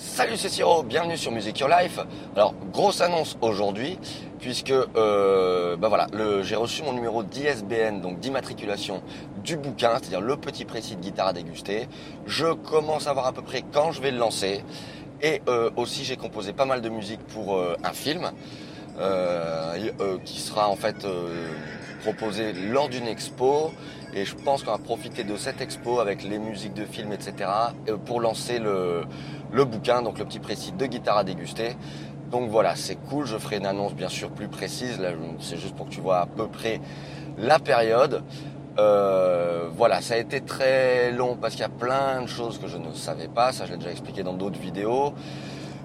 Salut c'est Siro, bienvenue sur Music Your Life. Alors grosse annonce aujourd'hui puisque euh, bah voilà, j'ai reçu mon numéro d'ISBN, donc d'immatriculation du bouquin, c'est-à-dire le petit précis de guitare à déguster. Je commence à voir à peu près quand je vais le lancer et euh, aussi j'ai composé pas mal de musique pour euh, un film qui sera en fait proposé lors d'une expo et je pense qu'on va profiter de cette expo avec les musiques de films, etc. pour lancer le, le bouquin, donc le petit précis de guitare à déguster. Donc voilà, c'est cool, je ferai une annonce bien sûr plus précise, là c'est juste pour que tu vois à peu près la période. Euh, voilà, ça a été très long parce qu'il y a plein de choses que je ne savais pas, ça je l'ai déjà expliqué dans d'autres vidéos.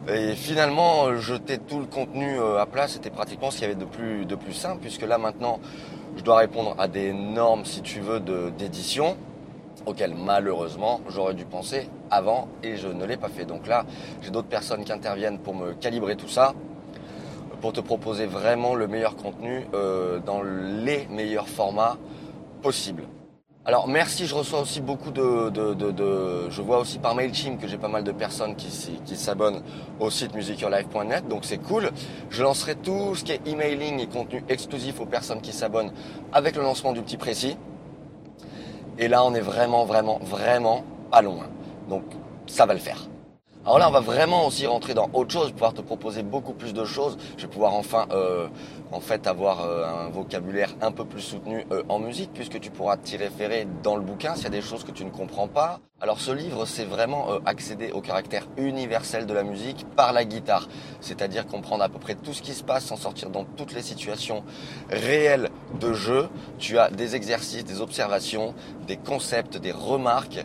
Et finalement, jeter tout le contenu euh, à plat, c'était pratiquement ce qu'il y avait de plus, de plus simple, puisque là maintenant, je dois répondre à des normes, si tu veux, d'édition auquel malheureusement j'aurais dû penser avant et je ne l'ai pas fait. Donc là, j'ai d'autres personnes qui interviennent pour me calibrer tout ça, pour te proposer vraiment le meilleur contenu euh, dans les meilleurs formats possibles. Alors merci, je reçois aussi beaucoup de, je vois aussi par Mailchimp que j'ai pas mal de personnes qui, qui s'abonnent au site musicyourlife.net, donc c'est cool. Je lancerai tout ce qui est emailing et contenu exclusif aux personnes qui s'abonnent avec le lancement du petit précis. Et là, on est vraiment, vraiment, vraiment pas loin. Donc, ça va le faire. Alors là, on va vraiment aussi rentrer dans autre chose, pouvoir te proposer beaucoup plus de choses. Je vais pouvoir enfin, euh, en fait, avoir euh, un vocabulaire un peu plus soutenu euh, en musique, puisque tu pourras t'y référer dans le bouquin s'il y a des choses que tu ne comprends pas. Alors ce livre, c'est vraiment accéder au caractère universel de la musique par la guitare, c'est-à-dire comprendre à peu près tout ce qui se passe, sans sortir dans toutes les situations réelles de jeu. Tu as des exercices, des observations, des concepts, des remarques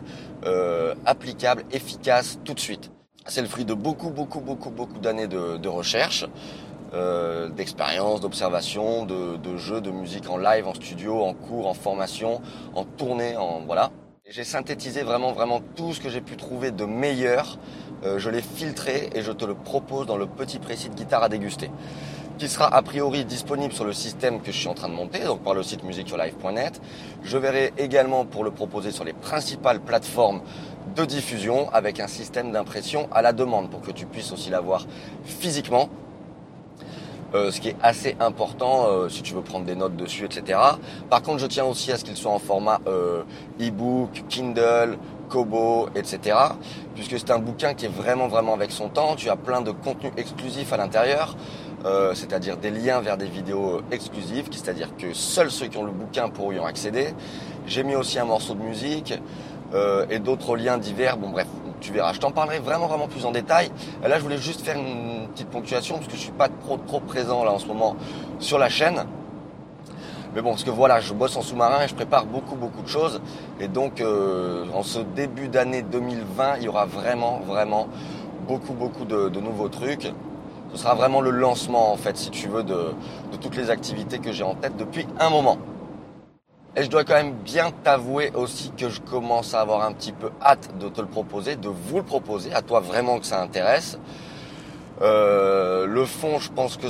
applicables, efficaces tout de suite. C'est le fruit de beaucoup, beaucoup, beaucoup, beaucoup d'années de, recherche, euh, d'expérience, d'observation, de, de jeux, de musique en live, en studio, en cours, en formation, en tournée, en voilà. J'ai synthétisé vraiment, vraiment tout ce que j'ai pu trouver de meilleur. Euh, je l'ai filtré et je te le propose dans le petit précis de guitare à déguster qui sera a priori disponible sur le système que je suis en train de monter, donc par le site musicyourlife.net. Je verrai également pour le proposer sur les principales plateformes de diffusion avec un système d'impression à la demande pour que tu puisses aussi l'avoir physiquement. Euh, ce qui est assez important euh, si tu veux prendre des notes dessus, etc. Par contre, je tiens aussi à ce qu'il soit en format euh, e-book, Kindle, Kobo, etc. Puisque c'est un bouquin qui est vraiment vraiment avec son temps. Tu as plein de contenus exclusifs à l'intérieur. Euh, c'est-à-dire des liens vers des vidéos exclusives, c'est-à-dire que seuls ceux qui ont le bouquin pourront y accéder. J'ai mis aussi un morceau de musique euh, et d'autres liens divers. Bon bref, tu verras. Je t'en parlerai vraiment vraiment plus en détail. Là, je voulais juste faire une petite ponctuation parce que je suis pas trop trop présent là en ce moment sur la chaîne. Mais bon, parce que voilà, je bosse en sous-marin et je prépare beaucoup beaucoup de choses. Et donc, euh, en ce début d'année 2020, il y aura vraiment vraiment beaucoup beaucoup de nouveaux trucs. Ce sera vraiment le lancement, en fait, si tu veux, de, toutes les activités que j'ai en tête depuis un moment. Et je dois quand même bien t'avouer aussi que je commence à avoir un petit peu hâte de te le proposer, de vous le proposer, à toi vraiment que ça intéresse. Euh, le fond, je pense que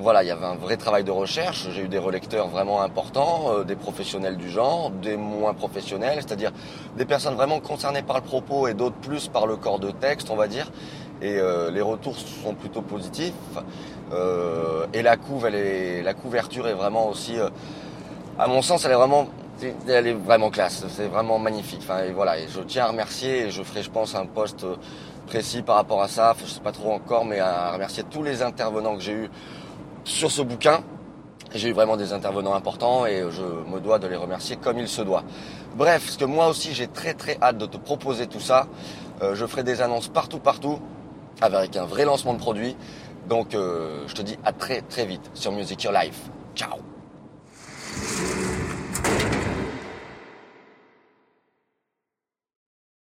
voilà, il y avait un vrai travail de recherche. J'ai eu des relecteurs vraiment importants, euh, des professionnels du genre, des moins professionnels, c'est-à-dire des personnes vraiment concernées par le propos et d'autres plus par le corps de texte, on va dire. Et euh, les retours sont plutôt positifs. et la couve, la couverture est vraiment aussi, à mon sens, elle est vraiment elle est vraiment classe, c'est vraiment magnifique. Voilà, je tiens à remercier et je ferai, je pense, un post précis par rapport à ça. Je sais pas trop encore, mais à remercier tous les intervenants que j'ai eu sur ce bouquin. J'ai eu vraiment des intervenants importants et je me dois de les remercier comme il se doit. Bref, parce que moi aussi j'ai très très hâte de te proposer tout ça. Euh, je ferai des annonces partout partout avec un vrai lancement de produit. Donc euh, je te dis à très très vite sur Music Your Life. Ciao